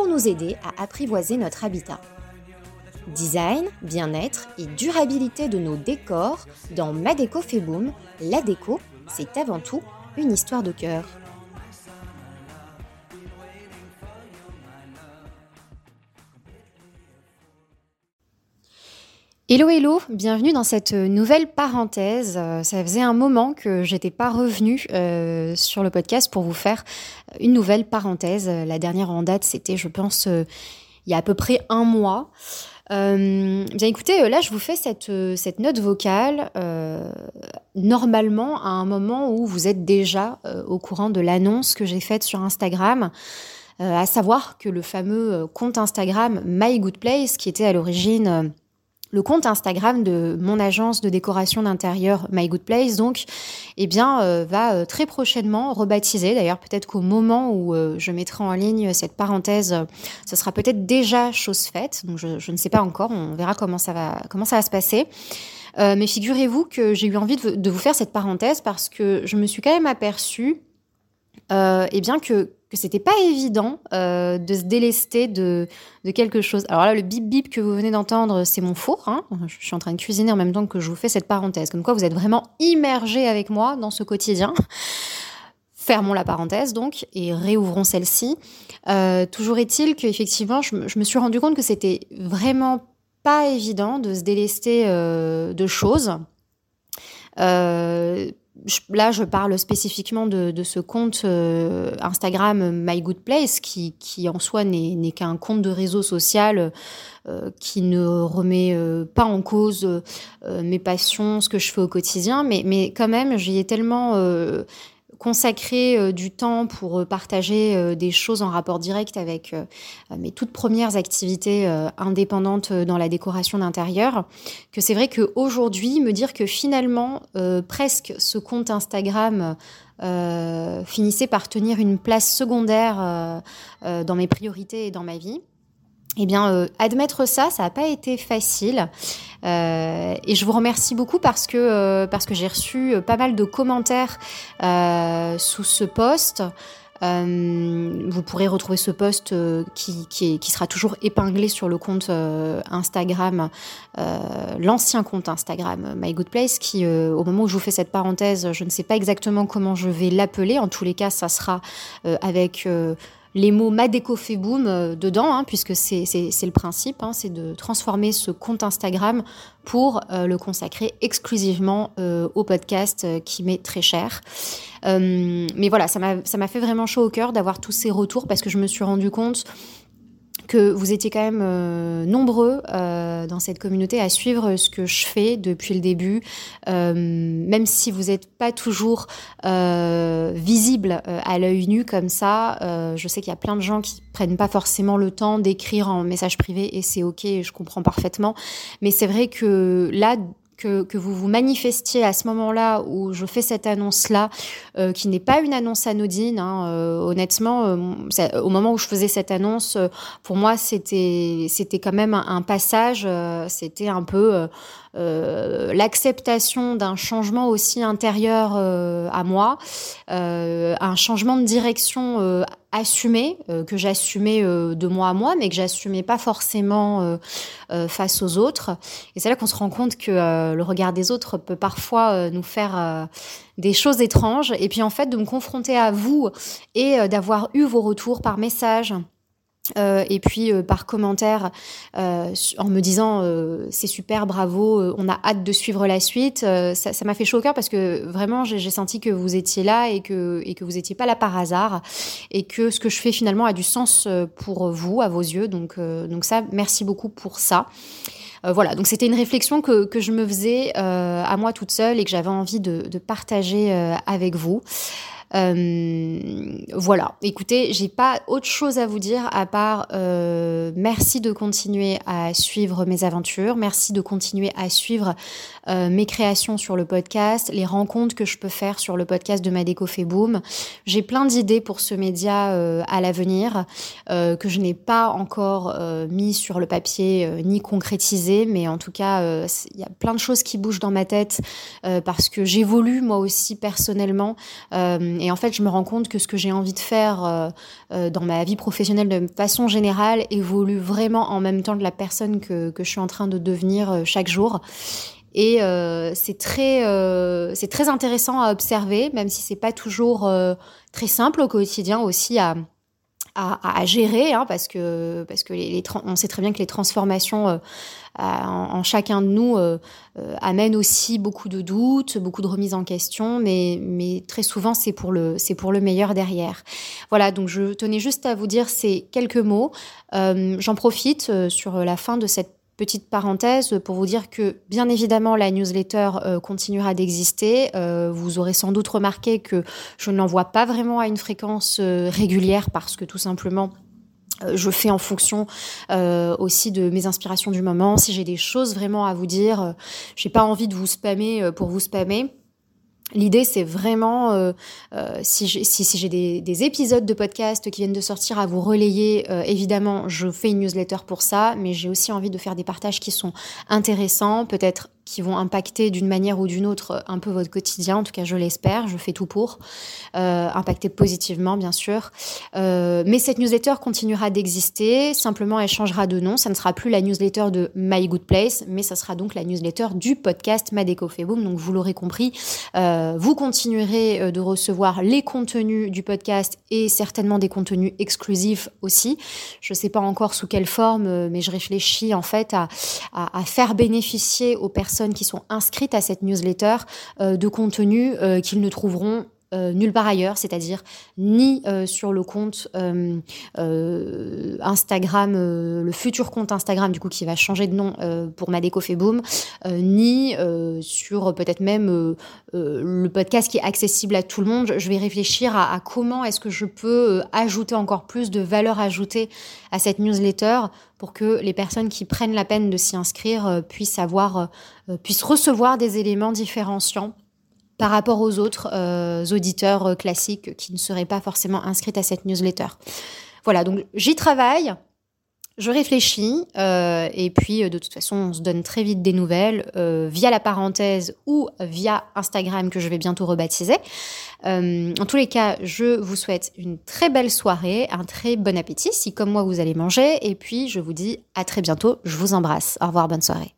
pour nous aider à apprivoiser notre habitat. Design, bien-être et durabilité de nos décors dans Ma Déco fait boom, la déco, c'est avant tout une histoire de cœur. Hello hello, bienvenue dans cette nouvelle parenthèse. Euh, ça faisait un moment que j'étais pas revenue euh, sur le podcast pour vous faire une nouvelle parenthèse. La dernière en date, c'était, je pense, euh, il y a à peu près un mois. bien écoutez, là je vous fais cette, cette note vocale normalement à un moment où vous êtes déjà au courant de l'annonce que j'ai faite sur Instagram. à savoir que le fameux compte Instagram My Good Place, qui était à l'origine le compte Instagram de mon agence de décoration d'intérieur My Good Place, donc, eh bien, euh, va euh, très prochainement rebaptiser. D'ailleurs, peut-être qu'au moment où euh, je mettrai en ligne cette parenthèse, ce sera peut-être déjà chose faite. Donc, je, ne sais pas encore. On verra comment ça va, se passer. mais figurez-vous que j'ai eu envie de, de, vous faire cette parenthèse parce que je me suis quand même aperçue, eh bien, que que c'était pas évident euh, de se délester de, de, quelque chose. Alors là, le bip bip que vous venez d'entendre, c'est mon four. Hein. Je suis en train de cuisiner en même temps que je vous fais cette parenthèse. Comme quoi, vous êtes vraiment immergé avec moi dans ce quotidien. Fermons la parenthèse donc et réouvrons celle-ci. Euh, toujours est-il qu'effectivement, je, je me suis rendu compte que c'était vraiment pas évident de se délester euh, de choses. Euh, là, je parle spécifiquement de, ce compte euh, Instagram My Good Place, qui, en soi n'est qu'un compte de réseau social euh, qui ne remet euh, pas en cause mes passions, ce que je fais au quotidien, mais, mais quand même, j'y ai tellement consacrer euh, du temps pour euh, partager euh, des choses en rapport direct avec mes toutes premières activités indépendantes dans la décoration d'intérieur, que c'est vrai qu'aujourd'hui, me dire que finalement, presque ce compte Instagram finissait par tenir une place secondaire dans mes priorités et dans ma vie, eh bien, euh, admettre ça, ça n'a pas été facile. Euh, et je vous remercie beaucoup parce que, euh, j'ai reçu pas mal de commentaires sous ce post. vous pourrez retrouver ce post qui, sera toujours épinglé sur le compte Instagram, l'ancien compte Instagram My Good Place, qui, au moment où je vous fais cette parenthèse, je ne sais pas exactement comment je vais l'appeler. En tous les cas, ça sera avec les mots Madeco fait boom euh, dedans, hein, puisque c'est le principe, hein, c'est de transformer ce compte Instagram pour euh, le consacrer exclusivement euh, au podcast qui m'est très cher. mais voilà, ça m'a fait vraiment chaud au cœur d'avoir tous ces retours parce que je me suis rendu compte que vous étiez quand même nombreux dans cette communauté à suivre ce que je fais depuis le début, même si vous n'êtes pas toujours à l'œil nu comme ça. je sais qu'il y a plein de gens qui prennent pas forcément le temps d'écrire en message privé et c'est ok, je comprends parfaitement. Mais c'est vrai que là, que, vous vous manifestiez à ce moment-là où je fais cette annonce-là, euh, qui n'est pas une annonce anodine. Hein, euh, honnêtement, euh, au moment où je faisais cette annonce, pour moi, c'était c'était quand même un passage. c'était un peu euh, l'acceptation d'un changement aussi intérieur euh, à moi, euh, un changement de direction assumé, que j'assumais de moi à moi, mais que j'assumais pas forcément face aux autres. Et c'est là qu'on se rend compte que le regard des autres peut parfois nous faire des choses étranges. Et puis en fait, de me confronter à vous et d'avoir eu vos retours par message euh, et puis euh, par commentaire euh, en me disant c'est super, bravo, on a hâte de suivre la suite. ça m'a fait chaud au cœur parce que vraiment j'ai senti que vous étiez là et que, et que vous n'étiez pas là par hasard et que ce que je fais finalement a du sens pour vous, à vos yeux. Donc, donc ça, merci beaucoup pour ça. voilà, donc c'était une réflexion que, que, je me faisais à moi toute seule et que j'avais envie de, de partager avec vous. Voilà. Écoutez, j'ai pas autre chose à vous dire à part merci de continuer à suivre mes aventures, merci de continuer à suivre mes créations sur le podcast, les rencontres que je peux faire sur le podcast de Madeco fait boom. J'ai plein d'idées pour ce média à l'avenir que je n'ai pas encore mis sur le papier ni concrétisé, mais en tout cas, il y a plein de choses qui bougent dans ma tête parce que j'évolue moi aussi personnellement. Et en fait, je me rends compte que ce que j'ai envie de faire dans ma vie professionnelle de façon générale évolue vraiment en même temps que la personne que, je suis en train de devenir chaque jour. Et euh, c'est très, euh, c'est très intéressant à observer, même si c'est pas toujours euh, très simple au quotidien aussi à, à, à gérer, hein, parce que parce que les, les on sait très bien que les transformations euh, en, chacun de nous euh, amènent aussi beaucoup de doutes, beaucoup de remises en question, mais mais très souvent c'est pour le c'est pour le meilleur derrière. Voilà, donc je tenais juste à vous dire ces quelques mots. J'en profite sur la fin de cette Petite parenthèse pour vous dire que bien évidemment la newsletter euh, continuera d'exister. Euh, vous aurez sans doute remarqué que je ne l'envoie pas vraiment à une fréquence euh, régulière parce que tout simplement je fais en fonction aussi de mes inspirations du moment. Si j'ai des choses vraiment à vous dire, j'ai pas envie de vous spammer pour vous spammer. L'idée, c'est vraiment, euh, euh, si j'ai des, épisodes de podcast qui viennent de sortir à vous relayer, euh, évidemment, je fais une newsletter pour ça, mais j'ai aussi envie de faire des partages qui sont intéressants, peut-être qui vont impacter d'une manière ou d'une autre un peu votre quotidien, en tout cas je l'espère, je fais tout pour, euh, impacter positivement bien sûr. Euh, mais cette newsletter continuera d'exister, simplement elle changera de nom, ça ne sera plus la newsletter de My Good Place, mais ça sera donc la newsletter du podcast Madeco Boom. Donc vous l'aurez compris, euh, vous continuerez euh, de recevoir les contenus du podcast et certainement des contenus exclusifs aussi. Je ne sais pas encore sous quelle forme, euh, mais je réfléchis en fait à, à, à faire bénéficier aux personnes qui sont inscrites à cette newsletter euh, de contenu euh, qu'ils ne trouveront euh, nulle part ailleurs, c'est-à-dire ni sur le compte Instagram, le futur compte Instagram du coup qui va changer de nom pour Madeco Boom, ni sur peut-être même le podcast qui est accessible à tout le monde. Je vais réfléchir à, à comment est-ce que je peux ajouter encore plus de valeur ajoutée à cette newsletter pour que les personnes qui prennent la peine de s'y inscrire euh, puissent avoir, euh, puissent recevoir des éléments différenciants par rapport aux autres euh, auditeurs classiques qui ne seraient pas forcément inscrits à cette newsletter. Voilà, donc j'y travaille. Je réfléchis euh, et puis de toute façon on se donne très vite des nouvelles euh, via la parenthèse ou via Instagram que je vais bientôt rebaptiser. Euh, en tous les cas, je vous souhaite une très belle soirée, un très bon appétit si comme moi vous allez manger et puis je vous dis à très bientôt. Je vous embrasse. Au revoir, bonne soirée.